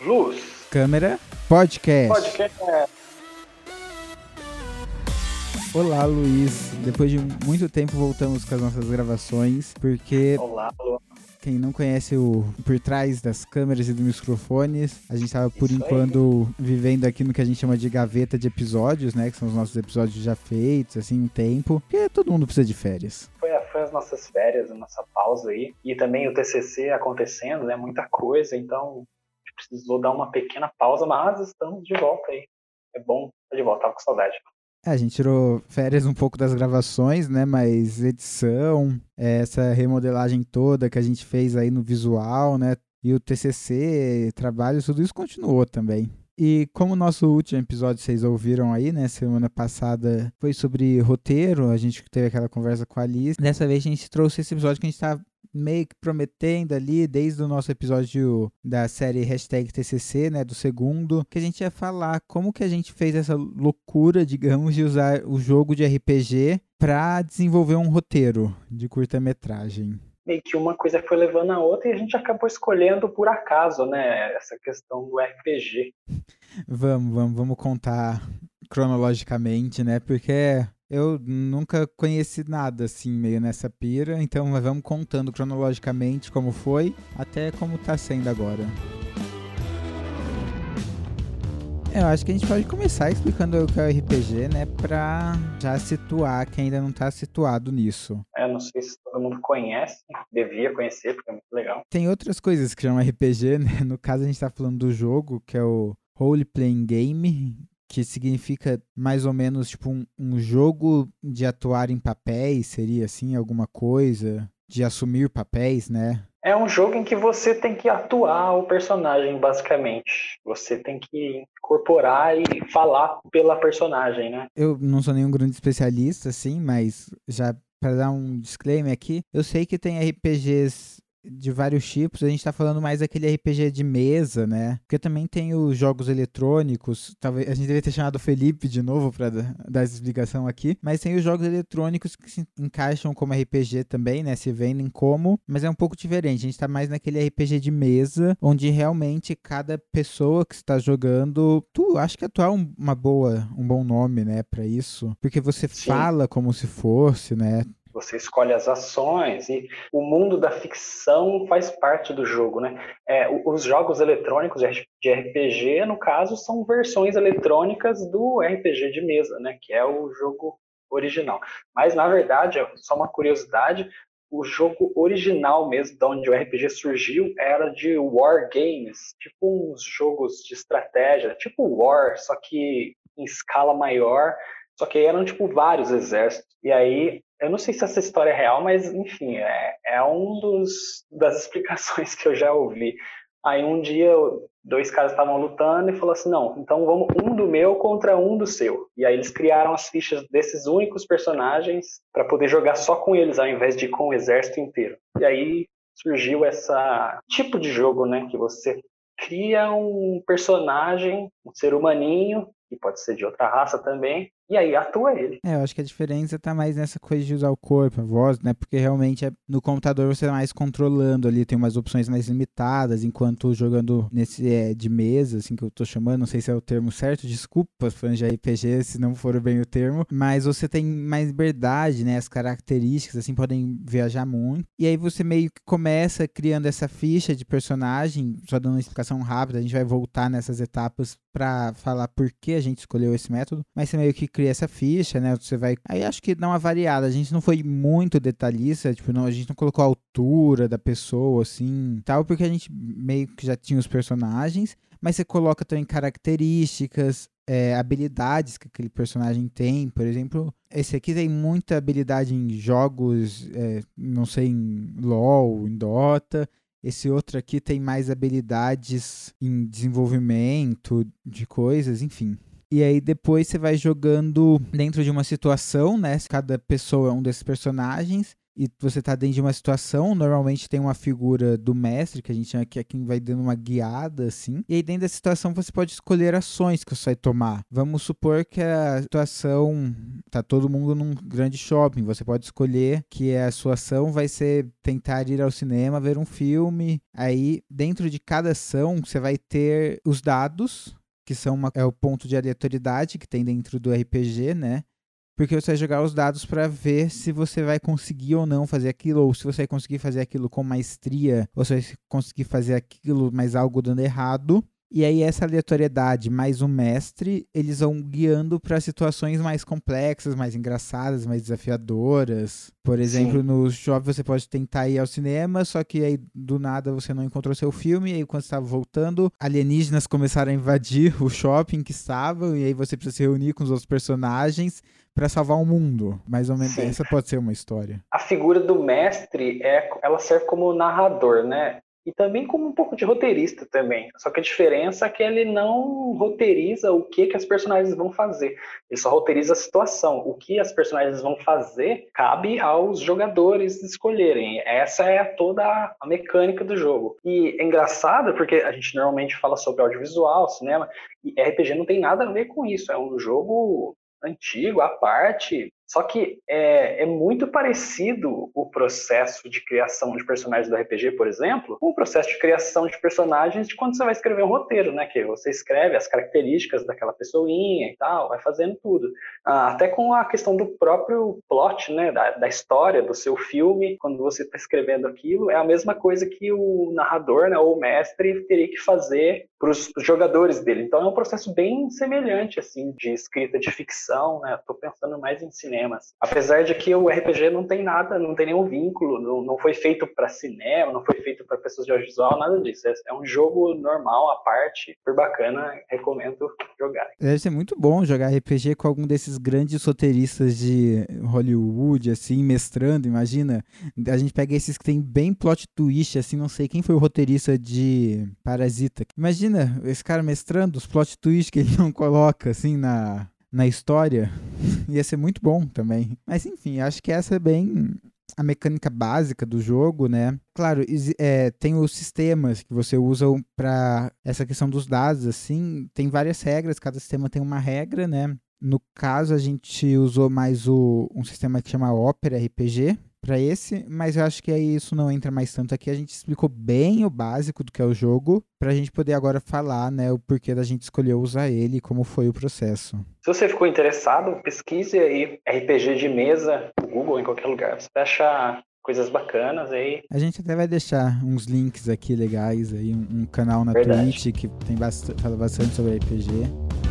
Luz. Câmera. Podcast. Podcast. Olá, Luiz. Depois de muito tempo voltamos com as nossas gravações, porque Olá, Lu. quem não conhece o por trás das câmeras e dos microfones, a gente estava por Isso aí. enquanto vivendo aqui no que a gente chama de gaveta de episódios, né? Que são os nossos episódios já feitos, assim, um tempo. Porque todo mundo precisa de férias. Foi, foi as nossas férias, a nossa pausa aí. E também o TCC acontecendo, né? Muita coisa. Então, a precisou dar uma pequena pausa, mas estamos de volta aí. É bom estar de volta, tava com saudade. É, a gente tirou férias um pouco das gravações, né? Mas edição, é, essa remodelagem toda que a gente fez aí no visual, né? E o TCC, trabalho, tudo isso continuou também. E como o nosso último episódio vocês ouviram aí, né? Semana passada foi sobre roteiro, a gente teve aquela conversa com a Alice. Dessa vez a gente trouxe esse episódio que a gente tá meio que prometendo ali, desde o nosso episódio da série hashtag TCC, né, do segundo, que a gente ia falar como que a gente fez essa loucura, digamos, de usar o jogo de RPG para desenvolver um roteiro de curta-metragem. Meio que uma coisa foi levando a outra e a gente acabou escolhendo por acaso, né? Essa questão do RPG. Vamos, vamos, vamos contar cronologicamente, né, porque eu nunca conheci nada assim meio nessa pira, então vamos contando cronologicamente como foi até como tá sendo agora. É, Eu acho que a gente pode começar explicando o que é o RPG, né? Pra já situar quem ainda não tá situado nisso. Eu não sei se todo mundo conhece, devia conhecer, porque é muito legal. Tem outras coisas que chamam RPG, né? No caso, a gente tá falando do jogo, que é o Role Playing Game, que significa mais ou menos tipo um, um jogo de atuar em papéis, seria assim, alguma coisa, de assumir papéis, né? É um jogo em que você tem que atuar o personagem, basicamente. Você tem que incorporar e falar pela personagem, né? Eu não sou nenhum grande especialista, assim, mas já para dar um disclaimer aqui, eu sei que tem RPGs de vários tipos, a gente tá falando mais daquele RPG de mesa, né? Porque também tem os jogos eletrônicos, talvez a gente deveria ter chamado o Felipe de novo para dar essa explicação aqui, mas tem os jogos eletrônicos que se encaixam como RPG também, né? Se vendem como, mas é um pouco diferente. A gente tá mais naquele RPG de mesa, onde realmente cada pessoa que está jogando, tu acho que atuar um, uma boa, um bom nome, né, para isso, porque você Sim. fala como se fosse, né? Você escolhe as ações e o mundo da ficção faz parte do jogo, né? É, os jogos eletrônicos de RPG, no caso, são versões eletrônicas do RPG de mesa, né? Que é o jogo original. Mas, na verdade, só uma curiosidade, o jogo original mesmo, de onde o RPG surgiu, era de War Games, tipo uns jogos de estratégia, tipo War, só que em escala maior, só que eram tipo vários exércitos. E aí, eu não sei se essa história é real, mas enfim, é, é um dos das explicações que eu já ouvi. Aí um dia dois caras estavam lutando e falou assim: "Não, então vamos um do meu contra um do seu". E aí eles criaram as fichas desses únicos personagens para poder jogar só com eles ao invés de com o exército inteiro. E aí surgiu essa tipo de jogo, né, que você cria um personagem, um ser humaninho, que pode ser de outra raça também, e aí atua ele. É, eu acho que a diferença tá mais nessa coisa de usar o corpo, a voz, né? Porque realmente é- no computador você tá mais controlando ali, tem umas opções mais limitadas, enquanto jogando nesse é, de mesa, assim que eu tô chamando, não sei se é o termo certo, desculpa, fãs de RPG, se não for bem o termo, mas você tem mais liberdade, né? As características, assim, podem viajar muito. E aí você meio que começa criando essa ficha de personagem, só dando uma explicação rápida, a gente vai voltar nessas etapas pra falar por que a gente escolheu esse método, mas você meio que cria essa ficha, né? Você vai. Aí acho que dá uma variada. A gente não foi muito detalhista, tipo, não, a gente não colocou a altura da pessoa, assim, tal, porque a gente meio que já tinha os personagens, mas você coloca também características, é, habilidades que aquele personagem tem. Por exemplo, esse aqui tem muita habilidade em jogos, é, não sei, em LOL, em Dota. Esse outro aqui tem mais habilidades em desenvolvimento de coisas, enfim. E aí depois você vai jogando dentro de uma situação, né? Cada pessoa é um desses personagens. e você tá dentro de uma situação, normalmente tem uma figura do mestre, que a gente chama que é quem vai dando uma guiada, assim. E aí dentro da situação você pode escolher ações que você vai tomar. Vamos supor que a situação tá todo mundo num grande shopping. Você pode escolher que a sua ação vai ser tentar ir ao cinema, ver um filme. Aí, dentro de cada ação, você vai ter os dados que são uma, é o ponto de aleatoriedade que tem dentro do RPG, né? porque você vai jogar os dados para ver se você vai conseguir ou não fazer aquilo, ou se você vai conseguir fazer aquilo com maestria, ou se vai conseguir fazer aquilo, mas algo dando errado. E aí essa aleatoriedade mais o mestre, eles vão guiando para situações mais complexas, mais engraçadas, mais desafiadoras. Por exemplo, Sim. no shopping você pode tentar ir ao cinema, só que aí do nada você não encontrou seu filme, e aí quando estava voltando, alienígenas começaram a invadir o shopping que estavam, e aí você precisa se reunir com os outros personagens para salvar o mundo. Mais ou menos, Sim. essa pode ser uma história. A figura do mestre é, ela serve como narrador, né? E também como um pouco de roteirista também. Só que a diferença é que ele não roteiriza o que, que as personagens vão fazer. Ele só roteiriza a situação. O que as personagens vão fazer cabe aos jogadores escolherem. Essa é toda a mecânica do jogo. E é engraçado porque a gente normalmente fala sobre audiovisual, cinema, e RPG não tem nada a ver com isso. É um jogo antigo, à parte, só que é, é, muito parecido o processo de criação de personagens do RPG, por exemplo, com o processo de criação de personagens de quando você vai escrever um roteiro, né? Que você escreve as características daquela pessoinha e tal, vai fazendo tudo. Ah, até com a questão do próprio plot, né? Da, da história do seu filme, quando você está escrevendo aquilo, é a mesma coisa que o narrador, né? Ou o mestre teria que fazer para os jogadores dele. Então é um processo bem semelhante, assim, de escrita de ficção, né? Estou pensando mais em cinema cinemas. Apesar de que o RPG não tem nada, não tem nenhum vínculo, não, não foi feito para cinema, não foi feito para pessoas de audiovisual, nada disso. É, é, um jogo normal, à parte, super bacana, recomendo jogar. Deve ser muito bom jogar RPG com algum desses grandes roteiristas de Hollywood, assim, mestrando, imagina. A gente pega esses que tem bem plot twist, assim, não sei quem foi o roteirista de Parasita. Imagina esse cara mestrando os plot twists que ele não coloca, assim, na, na história, ia ser muito bom também. Mas enfim, acho que essa é bem a mecânica básica do jogo, né? Claro, é, tem os sistemas que você usa para essa questão dos dados, assim, tem várias regras, cada sistema tem uma regra, né? No caso, a gente usou mais o, um sistema que chama Opera RPG, para esse, mas eu acho que aí isso não entra mais tanto aqui. A gente explicou bem o básico do que é o jogo, para a gente poder agora falar, né, o porquê da gente escolher usar ele e como foi o processo. Se você ficou interessado, pesquise aí RPG de mesa no Google, em qualquer lugar. Você vai achar coisas bacanas aí. A gente até vai deixar uns links aqui legais aí, um, um canal na Verdade. Twitch que tem bastante, fala bastante sobre RPG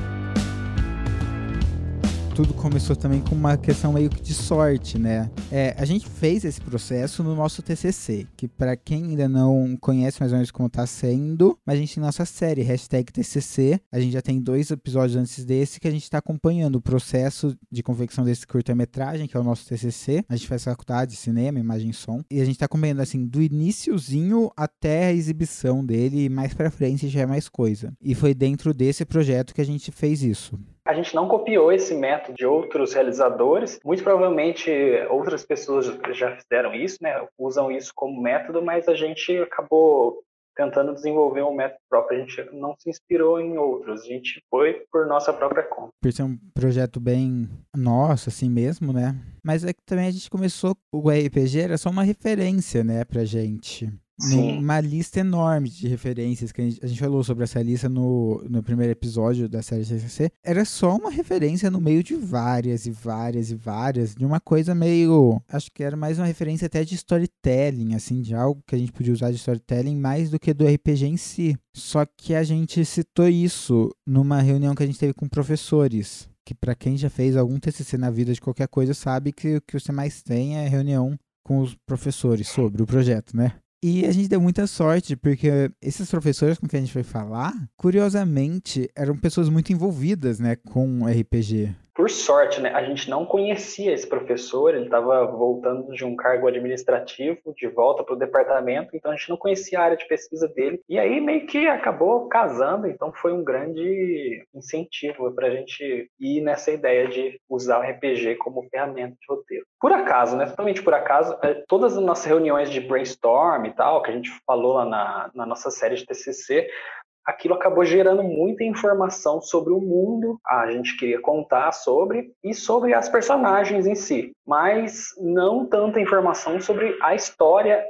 tudo começou também com uma questão meio que de sorte, né? É, a gente fez esse processo no nosso TCC, que para quem ainda não conhece mais ou menos como tá sendo, mas a gente tem nossa série, hashtag TCC, a gente já tem dois episódios antes desse que a gente está acompanhando o processo de confecção desse curta-metragem, que é o nosso TCC. A gente faz faculdade de cinema, imagem e som, e a gente está acompanhando assim do iníciozinho até a exibição dele, e mais para frente já é mais coisa. E foi dentro desse projeto que a gente fez isso. A gente não copiou esse método de outros realizadores. Muito provavelmente outras pessoas já fizeram isso, né? Usam isso como método, mas a gente acabou tentando desenvolver um método próprio. A gente não se inspirou em outros, a gente foi por nossa própria conta. Por ser um projeto bem nosso, assim mesmo, né? Mas é que também a gente começou, o RPG era só uma referência, né, pra gente. Uma lista enorme de referências que a gente, a gente, falou sobre essa lista no, no primeiro episódio da série CCC. Era só uma referência no meio de várias e várias e várias, de uma coisa meio. Acho que era mais uma referência até de storytelling, assim, de algo que a gente podia usar de storytelling mais do que do RPG em si. Só que a gente citou isso numa reunião que a gente teve com professores. Que para quem já fez algum TCC na vida de qualquer coisa sabe que o que você mais tem é reunião com os professores sobre o projeto, né? E a gente deu muita sorte, porque esses professores com quem a gente foi falar, curiosamente, eram pessoas muito envolvidas, né, com RPG. Por sorte, né, a gente não conhecia esse professor, ele estava voltando de um cargo administrativo, de volta para o departamento, então a gente não conhecia a área de pesquisa dele. E aí meio que acabou casando, então foi um grande incentivo para a gente ir nessa ideia de usar o RPG como ferramenta de roteiro. Por acaso, né, totalmente por acaso, é, todas as nossas reuniões de brainstorm e tal, que a gente falou lá na, na nossa série de TCC, aquilo acabou gerando muita informação sobre o mundo, a gente queria contar sobre, e sobre as personagens em si, mas não tanta informação sobre a história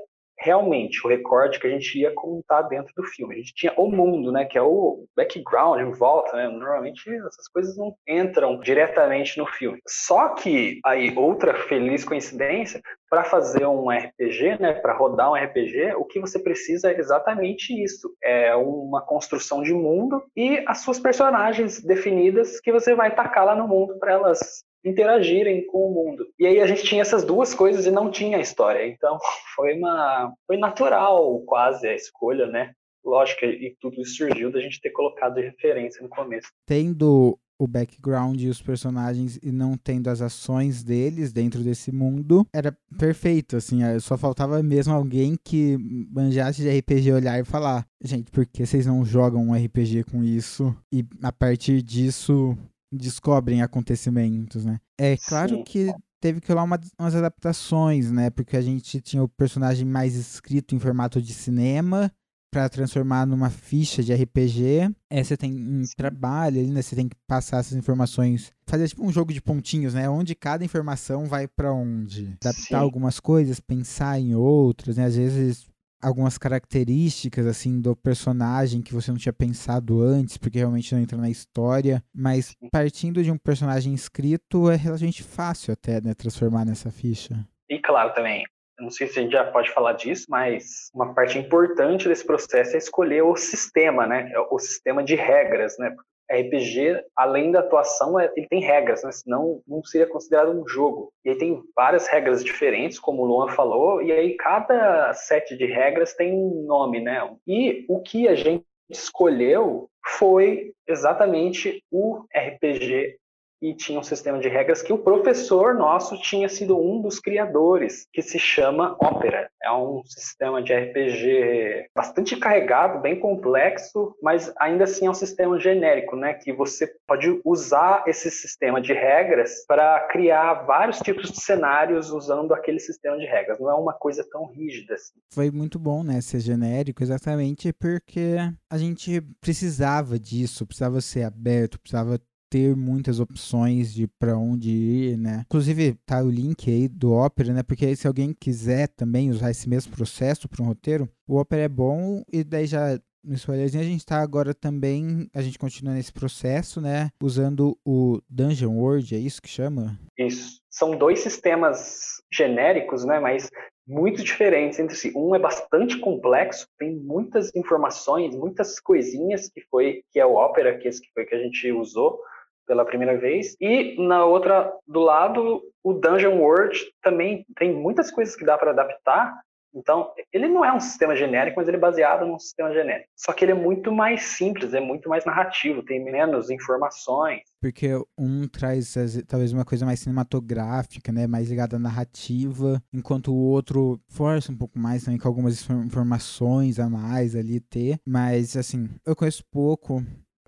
realmente o recorte que a gente ia contar dentro do filme. A gente tinha o mundo, né, que é o background em volta, né? Normalmente essas coisas não entram diretamente no filme. Só que aí outra feliz coincidência, para fazer um RPG, né, para rodar um RPG, o que você precisa é exatamente isso, é uma construção de mundo e as suas personagens definidas que você vai tacar lá no mundo para elas interagirem com o mundo. E aí a gente tinha essas duas coisas e não tinha história. Então foi uma foi natural quase a escolha, né? Lógico, e tudo isso surgiu da gente ter colocado de referência no começo. Tendo o background e os personagens e não tendo as ações deles dentro desse mundo, era perfeito, assim, só faltava mesmo alguém que manjasse de RPG olhar e falar, gente, por que vocês não jogam um RPG com isso? E a partir disso descobrem acontecimentos, né? É claro Sim. que teve que rolar uma, umas adaptações, né? Porque a gente tinha o personagem mais escrito em formato de cinema para transformar numa ficha de RPG. É, você tem um trabalho ali, né? Você tem que passar essas informações, fazer tipo um jogo de pontinhos, né? Onde cada informação vai para onde. Adaptar Sim. algumas coisas, pensar em outras, né? Às vezes algumas características assim do personagem que você não tinha pensado antes, porque realmente não entra na história, mas partindo de um personagem escrito é relativamente fácil até, né, transformar nessa ficha. E claro também, não sei se a gente já pode falar disso, mas uma parte importante desse processo é escolher o sistema, né? O sistema de regras, né? RPG, além da atuação, é, ele tem regras, né? senão não seria considerado um jogo. E aí tem várias regras diferentes, como o Luan falou, e aí cada set de regras tem um nome, né? E o que a gente escolheu foi exatamente o RPG e tinha um sistema de regras que o professor nosso tinha sido um dos criadores, que se chama Opera. É um sistema de RPG bastante carregado, bem complexo, mas ainda assim é um sistema genérico, né? Que você pode usar esse sistema de regras para criar vários tipos de cenários usando aquele sistema de regras. Não é uma coisa tão rígida assim. Foi muito bom, né? Ser genérico, exatamente porque a gente precisava disso, precisava ser aberto, precisava ter muitas opções de para onde ir, né? Inclusive tá o link aí do Opera, né? Porque se alguém quiser também usar esse mesmo processo para um roteiro, o Opera é bom e daí já no spoilerzinho a gente está agora também, a gente continua nesse processo, né? Usando o Dungeon World, é isso que chama? Isso. São dois sistemas genéricos, né? Mas muito diferentes entre si. Um é bastante complexo, tem muitas informações, muitas coisinhas que foi que é o Opera, que esse que foi que a gente usou pela primeira vez. E na outra do lado, o Dungeon World também tem muitas coisas que dá para adaptar. Então, ele não é um sistema genérico, mas ele é baseado num sistema genérico. Só que ele é muito mais simples, é muito mais narrativo, tem menos informações. Porque um traz talvez uma coisa mais cinematográfica, né, mais ligada à narrativa, enquanto o outro força um pouco mais também com algumas informações a mais ali ter. Mas assim, eu conheço pouco,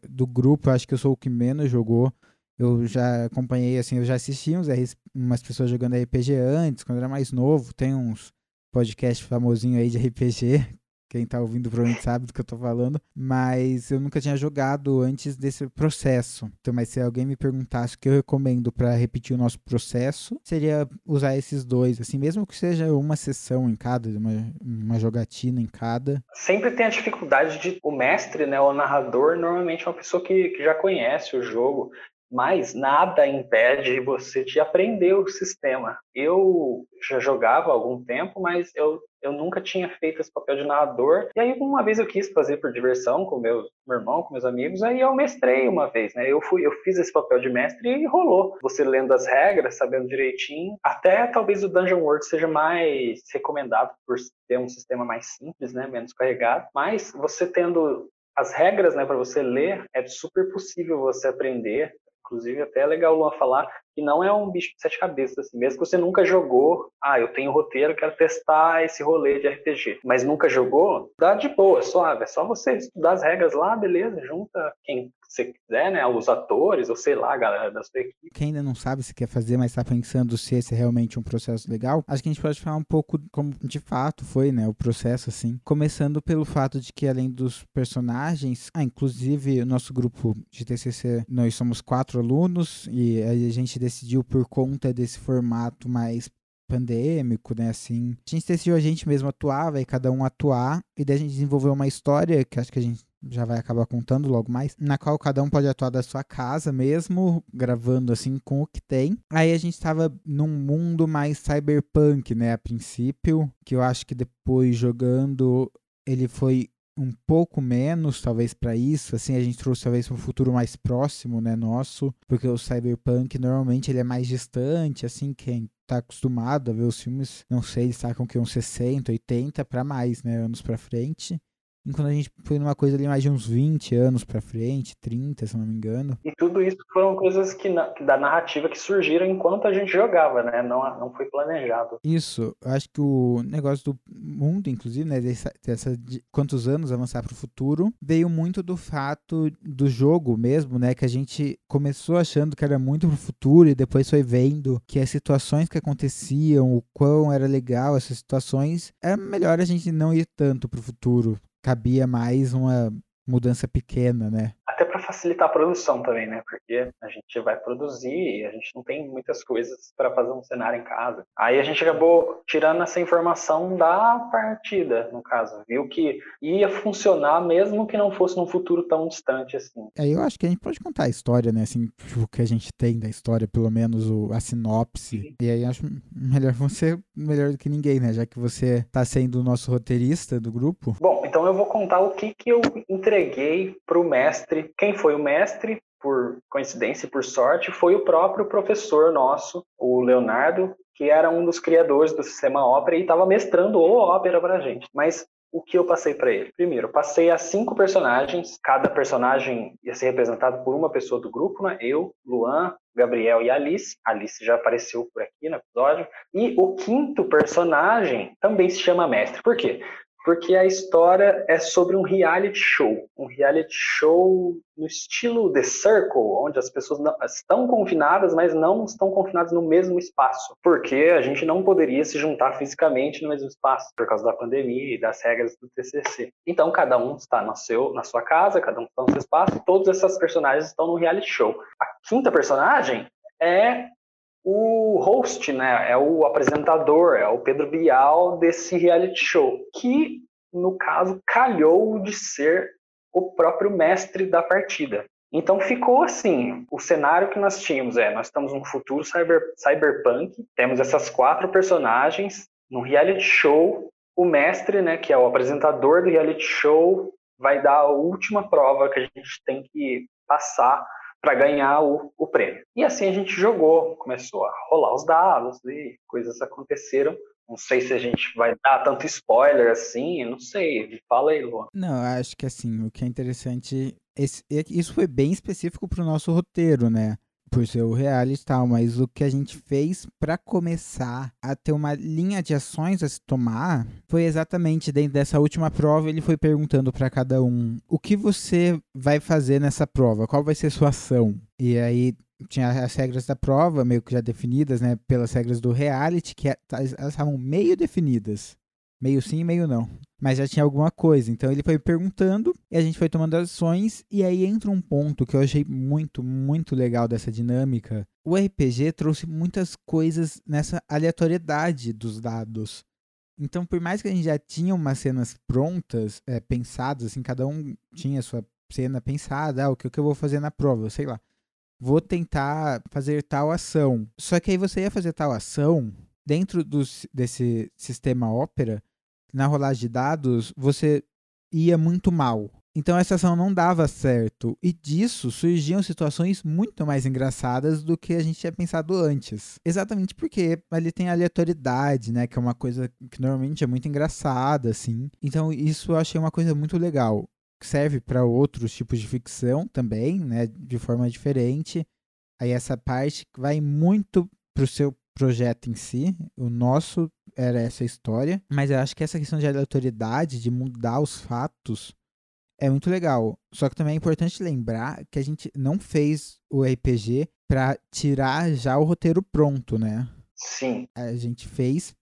do grupo, acho que eu sou o que menos jogou. Eu já acompanhei, assim, eu já assisti uns, umas pessoas jogando RPG antes, quando era mais novo. Tem uns podcasts famosinho aí de RPG quem tá ouvindo provavelmente sabe do que eu tô falando, mas eu nunca tinha jogado antes desse processo. Então, mas se alguém me perguntasse o que eu recomendo para repetir o nosso processo, seria usar esses dois, assim, mesmo que seja uma sessão em cada, uma, uma jogatina em cada. Sempre tem a dificuldade de o mestre, né, o narrador, normalmente é uma pessoa que, que já conhece o jogo, mas nada impede você de aprender o sistema. Eu já jogava há algum tempo, mas eu, eu nunca tinha feito esse papel de narrador. E aí, uma vez eu quis fazer por diversão com meu, meu irmão, com meus amigos, aí eu mestrei uma vez, né? Eu fui, eu fiz esse papel de mestre e rolou. Você lendo as regras, sabendo direitinho. Até talvez o Dungeon World seja mais recomendado por ter um sistema mais simples, né? Menos carregado. Mas você tendo as regras, né, para você ler, é super possível você aprender Inclusive, até é legal o Luan falar que não é um bicho de sete cabeças, assim. Mesmo que você nunca jogou, ah, eu tenho roteiro, quero testar esse rolê de RPG, mas nunca jogou, dá de boa, suave. É só você estudar as regras lá, beleza, junta quem você quiser, né? Os atores, ou sei lá, a galera da sua equipe. Quem ainda não sabe se quer fazer, mas está pensando se esse é realmente um processo legal, acho que a gente pode falar um pouco como de fato foi, né? O processo, assim. Começando pelo fato de que além dos personagens, ah, inclusive o nosso grupo de TCC, nós somos quatro alunos e a gente decidiu por conta desse formato mais pandêmico, né, assim. A gente decidiu a gente mesmo atuar, vai cada um atuar, e daí a gente desenvolveu uma história que acho que a gente já vai acabar contando logo mais, na qual cada um pode atuar da sua casa mesmo, gravando assim com o que tem. Aí a gente estava num mundo mais cyberpunk, né, a princípio, que eu acho que depois jogando ele foi um pouco menos, talvez, para isso. Assim, a gente trouxe talvez um futuro mais próximo, né, nosso, porque o cyberpunk normalmente ele é mais distante, assim, quem tá acostumado a ver os filmes, não sei, eles sacam que uns 60, 80 para mais, né, anos para frente. Enquanto a gente foi numa coisa ali mais de uns 20 anos pra frente, 30, se não me engano. E tudo isso foram coisas que, que da narrativa que surgiram enquanto a gente jogava, né? Não, não foi planejado. Isso, eu acho que o negócio do mundo, inclusive, né? Dessa, dessa de quantos anos avançar pro futuro, veio muito do fato do jogo mesmo, né? Que a gente começou achando que era muito pro futuro e depois foi vendo que as situações que aconteciam, o quão era legal essas situações, é melhor a gente não ir tanto pro futuro cabia mais uma mudança pequena, né? Até facilitar a produção também, né? Porque a gente vai produzir e a gente não tem muitas coisas para fazer um cenário em casa. Aí a gente acabou tirando essa informação da partida, no caso. Viu que ia funcionar mesmo que não fosse num futuro tão distante assim. Aí eu acho que a gente pode contar a história, né? Assim, o que a gente tem da história, pelo menos o, a sinopse. Sim. E aí acho melhor você, melhor do que ninguém, né? Já que você tá sendo o nosso roteirista do grupo. Bom, então eu vou contar o que, que eu entreguei pro mestre quem foi o mestre, por coincidência e por sorte, foi o próprio professor nosso, o Leonardo, que era um dos criadores do sistema Ópera e estava mestrando o Ópera para a gente. Mas o que eu passei para ele? Primeiro, passei a cinco personagens, cada personagem ia ser representado por uma pessoa do grupo, né? Eu, Luan, Gabriel e Alice. Alice já apareceu por aqui no episódio. E o quinto personagem também se chama Mestre. Por quê? Porque a história é sobre um reality show, um reality show no estilo The Circle, onde as pessoas não, estão confinadas, mas não estão confinadas no mesmo espaço, porque a gente não poderia se juntar fisicamente no mesmo espaço por causa da pandemia e das regras do TCC. Então cada um está no seu, na sua casa, cada um está no seu espaço, todas essas personagens estão no reality show. A quinta personagem é o host, né, é o apresentador, é o Pedro Bial desse reality show, que no caso calhou de ser o próprio mestre da partida. Então ficou assim, o cenário que nós tínhamos é, nós estamos num futuro cyber, cyberpunk, temos essas quatro personagens no reality show, o mestre, né, que é o apresentador do reality show, vai dar a última prova que a gente tem que passar para ganhar o, o prêmio. E assim a gente jogou, começou a rolar os dados e coisas aconteceram. Não sei se a gente vai dar tanto spoiler assim, não sei. Fala aí, Luan. Não, acho que assim, o que é interessante. Esse, isso foi bem específico para o nosso roteiro, né? Por ser o reality e tal, mas o que a gente fez para começar a ter uma linha de ações a se tomar foi exatamente dentro dessa última prova, ele foi perguntando para cada um: "O que você vai fazer nessa prova? Qual vai ser sua ação?" E aí tinha as regras da prova meio que já definidas, né, pelas regras do reality, que é, elas estavam meio definidas. Meio sim, meio não. Mas já tinha alguma coisa. Então ele foi perguntando e a gente foi tomando ações. E aí entra um ponto que eu achei muito, muito legal dessa dinâmica. O RPG trouxe muitas coisas nessa aleatoriedade dos dados. Então, por mais que a gente já tinha umas cenas prontas, é, pensadas, assim, cada um tinha sua cena pensada, ah, o que, o que eu vou fazer na prova, sei lá. Vou tentar fazer tal ação. Só que aí você ia fazer tal ação, dentro do, desse sistema Opera, na rolagem de dados, você ia muito mal. Então essa ação não dava certo. E disso surgiam situações muito mais engraçadas do que a gente tinha pensado antes. Exatamente porque ali tem aleatoriedade, né? Que é uma coisa que normalmente é muito engraçada, assim. Então isso eu achei uma coisa muito legal. Serve para outros tipos de ficção também, né? De forma diferente. Aí essa parte vai muito pro seu projeto em si. O nosso era essa história. Mas eu acho que essa questão de aleatoriedade, de mudar os fatos, é muito legal. Só que também é importante lembrar que a gente não fez o RPG para tirar já o roteiro pronto, né? Sim. A gente fez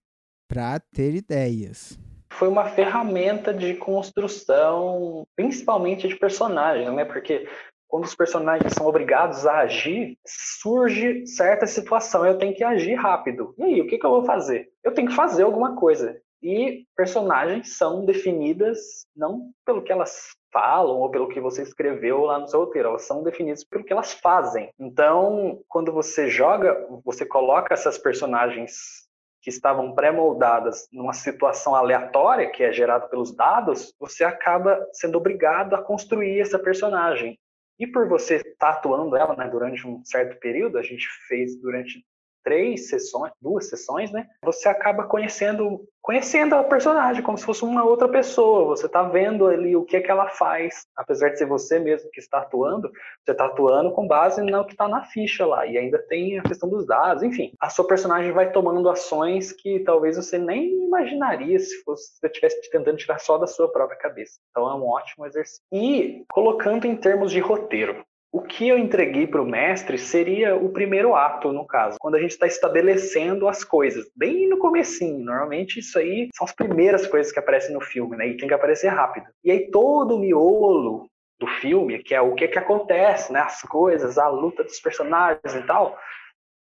para ter ideias. Foi uma ferramenta de construção, principalmente de personagens, né? Porque quando os personagens são obrigados a agir, surge certa situação, eu tenho que agir rápido. E aí, o que, que eu vou fazer? Eu tenho que fazer alguma coisa. E personagens são definidas não pelo que elas falam ou pelo que você escreveu lá no seu roteiro, elas são definidas pelo que elas fazem. Então, quando você joga, você coloca essas personagens que estavam pré-moldadas numa situação aleatória, que é gerada pelos dados, você acaba sendo obrigado a construir essa personagem. E por você estar atuando ela né, durante um certo período, a gente fez durante três sessões, duas sessões, né? Você acaba conhecendo, conhecendo a personagem como se fosse uma outra pessoa. Você está vendo ali o que é que ela faz, apesar de ser você mesmo que está atuando, você está atuando com base no que está na ficha lá. E ainda tem a questão dos dados, enfim. A sua personagem vai tomando ações que talvez você nem imaginaria se fosse se você estivesse tentando tirar só da sua própria cabeça. Então é um ótimo exercício. E colocando em termos de roteiro, o que eu entreguei para o mestre seria o primeiro ato, no caso, quando a gente está estabelecendo as coisas, bem no comecinho. Normalmente isso aí são as primeiras coisas que aparecem no filme, né? E tem que aparecer rápido. E aí todo o miolo do filme, que é o que que acontece, né? As coisas, a luta dos personagens e tal.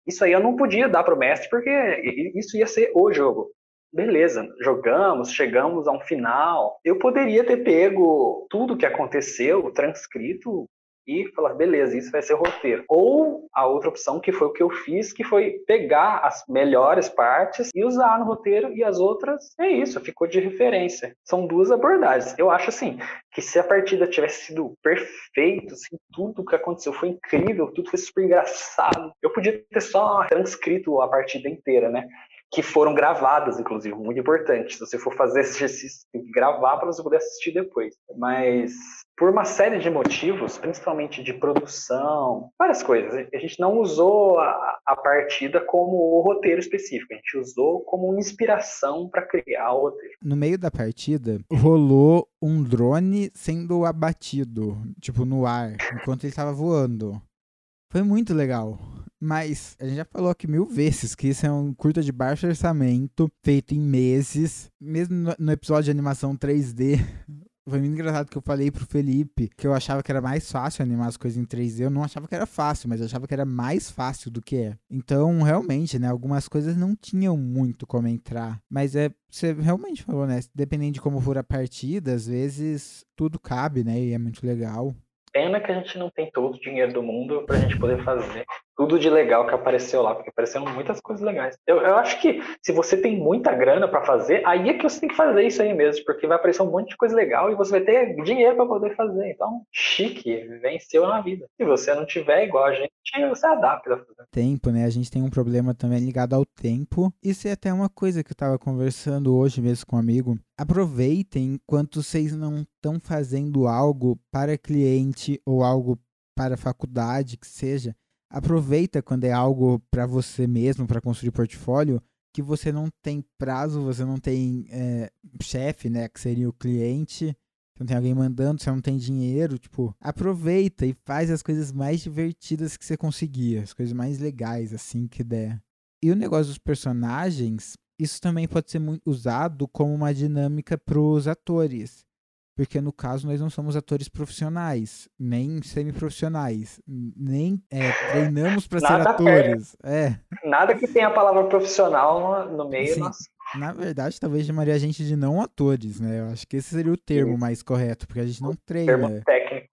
Isso aí eu não podia dar para o mestre porque isso ia ser o jogo beleza, jogamos, chegamos a um final. Eu poderia ter pego tudo que aconteceu, transcrito e falar, beleza, isso vai ser roteiro. Ou a outra opção, que foi o que eu fiz, que foi pegar as melhores partes e usar no roteiro, e as outras, é isso, ficou de referência. São duas abordagens. Eu acho assim, que se a partida tivesse sido perfeita, assim, tudo que aconteceu foi incrível, tudo foi super engraçado, eu podia ter só transcrito a partida inteira, né? Que foram gravadas, inclusive, muito importante. Se você for fazer esse exercício, tem que gravar para você poder assistir depois. Mas por uma série de motivos, principalmente de produção, várias coisas, a gente não usou a, a partida como o roteiro específico, a gente usou como inspiração para criar o roteiro. No meio da partida, rolou um drone sendo abatido, tipo no ar, enquanto ele estava voando. Foi muito legal. Mas a gente já falou aqui mil vezes que isso é um curta de baixo orçamento, feito em meses. Mesmo no episódio de animação 3D, foi muito engraçado que eu falei pro Felipe que eu achava que era mais fácil animar as coisas em 3D. Eu não achava que era fácil, mas eu achava que era mais fácil do que é. Então, realmente, né, algumas coisas não tinham muito como entrar. Mas é, você realmente falou, né? Dependendo de como for a partida, às vezes tudo cabe, né? E é muito legal. Pena que a gente não tem todo o dinheiro do mundo pra gente poder fazer tudo de legal que apareceu lá, porque apareceram muitas coisas legais. Eu, eu acho que se você tem muita grana para fazer, aí é que você tem que fazer isso aí mesmo, porque vai aparecer um monte de coisa legal e você vai ter dinheiro para poder fazer. Então, chique, venceu na vida. Se você não tiver igual a gente, você adapta. Tempo, né? A gente tem um problema também ligado ao tempo. Isso é até uma coisa que eu tava conversando hoje mesmo com um amigo. Aproveitem enquanto vocês não estão fazendo algo para cliente ou algo para faculdade, que seja, aproveita quando é algo para você mesmo, para construir portfólio, que você não tem prazo, você não tem é, chefe, né, que seria o cliente, você não tem alguém mandando, você não tem dinheiro, tipo, aproveita e faz as coisas mais divertidas que você conseguir, as coisas mais legais, assim, que der. E o negócio dos personagens, isso também pode ser usado como uma dinâmica para os atores porque no caso nós não somos atores profissionais, nem semiprofissionais, nem é, treinamos para ser atores. É. Nada que tenha a palavra profissional no, no meio. Sim. Nossa. Na verdade, talvez chamaria a gente de não atores, né? Eu acho que esse seria o termo mais correto, porque a gente não treina. Termo técnico.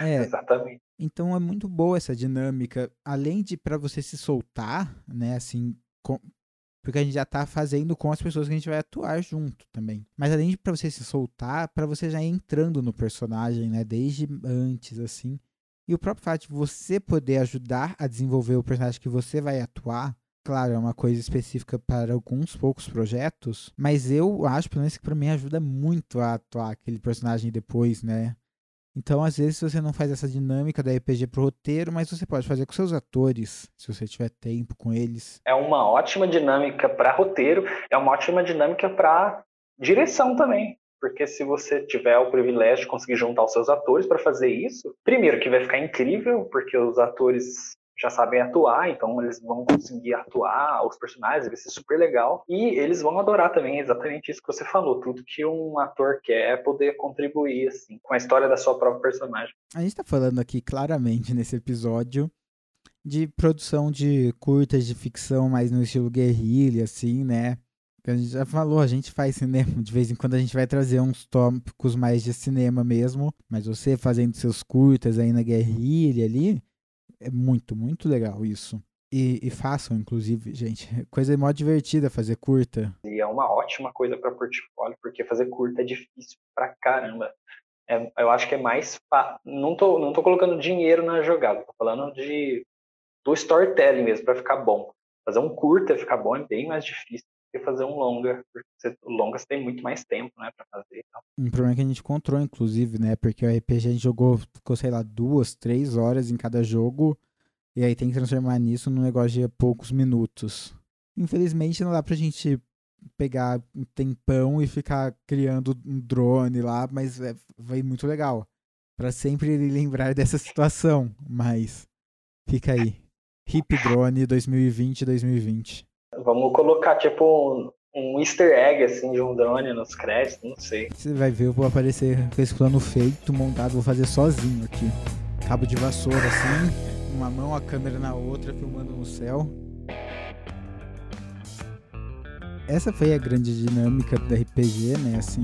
É, Exatamente. Então é muito boa essa dinâmica, além de para você se soltar, né, assim, com, porque a gente já tá fazendo com as pessoas que a gente vai atuar junto também. Mas além de para você se soltar, para você já ir entrando no personagem, né, desde antes assim. E o próprio fato de você poder ajudar a desenvolver o personagem que você vai atuar, claro, é uma coisa específica para alguns poucos projetos, mas eu acho, pelo menos que para mim ajuda muito a atuar aquele personagem depois, né? Então, às vezes, você não faz essa dinâmica da RPG pro roteiro, mas você pode fazer com seus atores, se você tiver tempo com eles. É uma ótima dinâmica para roteiro, é uma ótima dinâmica para direção também. Porque se você tiver o privilégio de conseguir juntar os seus atores para fazer isso, primeiro que vai ficar incrível, porque os atores já sabem atuar, então eles vão conseguir atuar os personagens, vai ser super legal. E eles vão adorar também exatamente isso que você falou, tudo que um ator quer é poder contribuir assim com a história da sua própria personagem. A gente está falando aqui claramente nesse episódio de produção de curtas de ficção mais no estilo guerrilha, assim, né? A gente já falou, a gente faz cinema, de vez em quando a gente vai trazer uns tópicos mais de cinema mesmo, mas você fazendo seus curtas aí na guerrilha ali, é muito, muito legal isso. E, e, façam, inclusive, gente. Coisa mó divertida fazer curta. E é uma ótima coisa para portfólio, porque fazer curta é difícil pra caramba. É, eu acho que é mais. Fa... Não, tô, não tô colocando dinheiro na jogada, tô falando de do storytelling mesmo, para ficar bom. Fazer um curta ficar bom é bem mais difícil que fazer um longa, porque você tem muito mais tempo, né, para fazer. Então. Um problema que a gente encontrou, inclusive, né, porque o RPG a gente jogou, ficou, sei lá, duas, três horas em cada jogo, e aí tem que transformar nisso num negócio de poucos minutos. Infelizmente não dá pra gente pegar um tempão e ficar criando um drone lá, mas é, vai muito legal. para sempre lembrar dessa situação, mas fica aí. Hip Drone 2020-2020. Vamos colocar, tipo, um, um easter egg, assim, de um drone nos créditos, não sei. Você vai ver, eu vou aparecer com esse plano feito, montado, vou fazer sozinho aqui. Cabo de vassoura, assim, uma mão, a câmera na outra, filmando no céu. Essa foi a grande dinâmica do RPG, né, assim...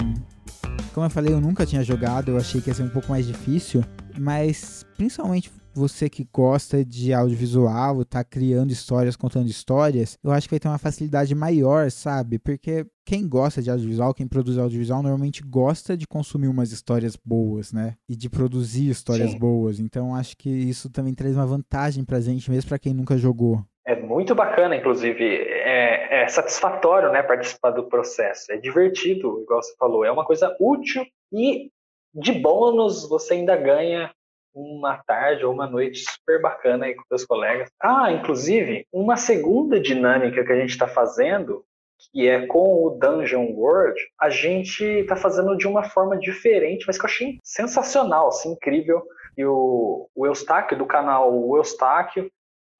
Como eu falei, eu nunca tinha jogado, eu achei que ia ser um pouco mais difícil, mas principalmente você que gosta de audiovisual, tá criando histórias, contando histórias, eu acho que vai ter uma facilidade maior, sabe? Porque quem gosta de audiovisual, quem produz audiovisual, normalmente gosta de consumir umas histórias boas, né? E de produzir histórias Sim. boas. Então acho que isso também traz uma vantagem pra gente, mesmo para quem nunca jogou. É muito bacana, inclusive, é, é, satisfatório, né, participar do processo. É divertido, igual você falou, é uma coisa útil e de bônus você ainda ganha uma tarde ou uma noite super bacana aí com seus colegas. Ah, inclusive, uma segunda dinâmica que a gente está fazendo, que é com o Dungeon World, a gente está fazendo de uma forma diferente, mas que eu achei sensacional, assim, incrível. E o, o Eustáquio, do canal O Eustáquio,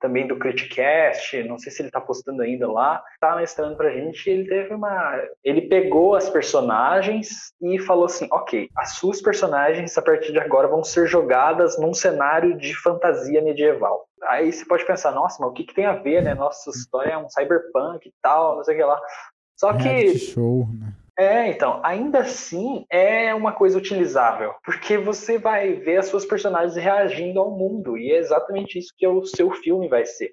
também do Criticast, não sei se ele está postando ainda lá, tá mestrando pra gente, ele teve uma, ele pegou as personagens e falou assim, ok, as suas personagens a partir de agora vão ser jogadas num cenário de fantasia medieval. Aí você pode pensar, nossa, mas o que, que tem a ver, né? Nossa história é um cyberpunk e tal, não sei o que lá. Só que show, né? É, então, ainda assim é uma coisa utilizável, porque você vai ver as suas personagens reagindo ao mundo, e é exatamente isso que o seu filme vai ser.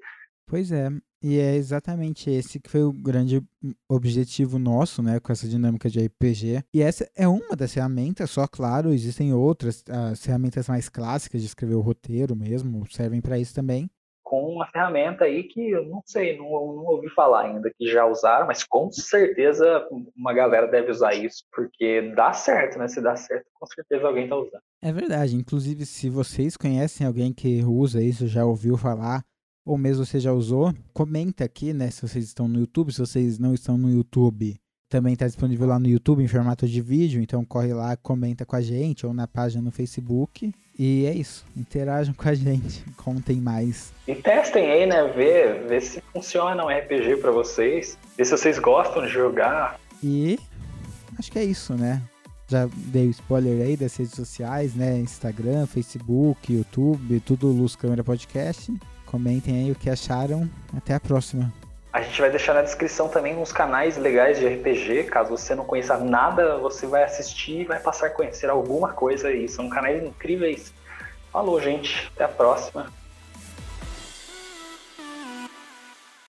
Pois é, e é exatamente esse que foi o grande objetivo nosso, né, com essa dinâmica de RPG. E essa é uma das ferramentas, só claro, existem outras, as ferramentas mais clássicas de escrever o roteiro mesmo, servem para isso também com uma ferramenta aí que eu não sei, não, não, ouvi falar ainda que já usaram, mas com certeza uma galera deve usar isso, porque dá certo, né? Se dá certo, com certeza alguém tá usando. É verdade. Inclusive, se vocês conhecem alguém que usa isso, já ouviu falar, ou mesmo você já usou, comenta aqui, né? Se vocês estão no YouTube, se vocês não estão no YouTube, também está disponível lá no YouTube em formato de vídeo, então corre lá, comenta com a gente ou na página no Facebook. E é isso, interajam com a gente, contem mais. E testem aí, né? Vê, vê se funciona um RPG para vocês, vê se vocês gostam de jogar. E acho que é isso, né? Já dei o spoiler aí das redes sociais, né? Instagram, Facebook, YouTube, tudo Luz Câmera Podcast. Comentem aí o que acharam. Até a próxima. A gente vai deixar na descrição também uns canais legais de RPG. Caso você não conheça nada, você vai assistir e vai passar a conhecer alguma coisa aí. São canais incríveis. Falou, gente. Até a próxima.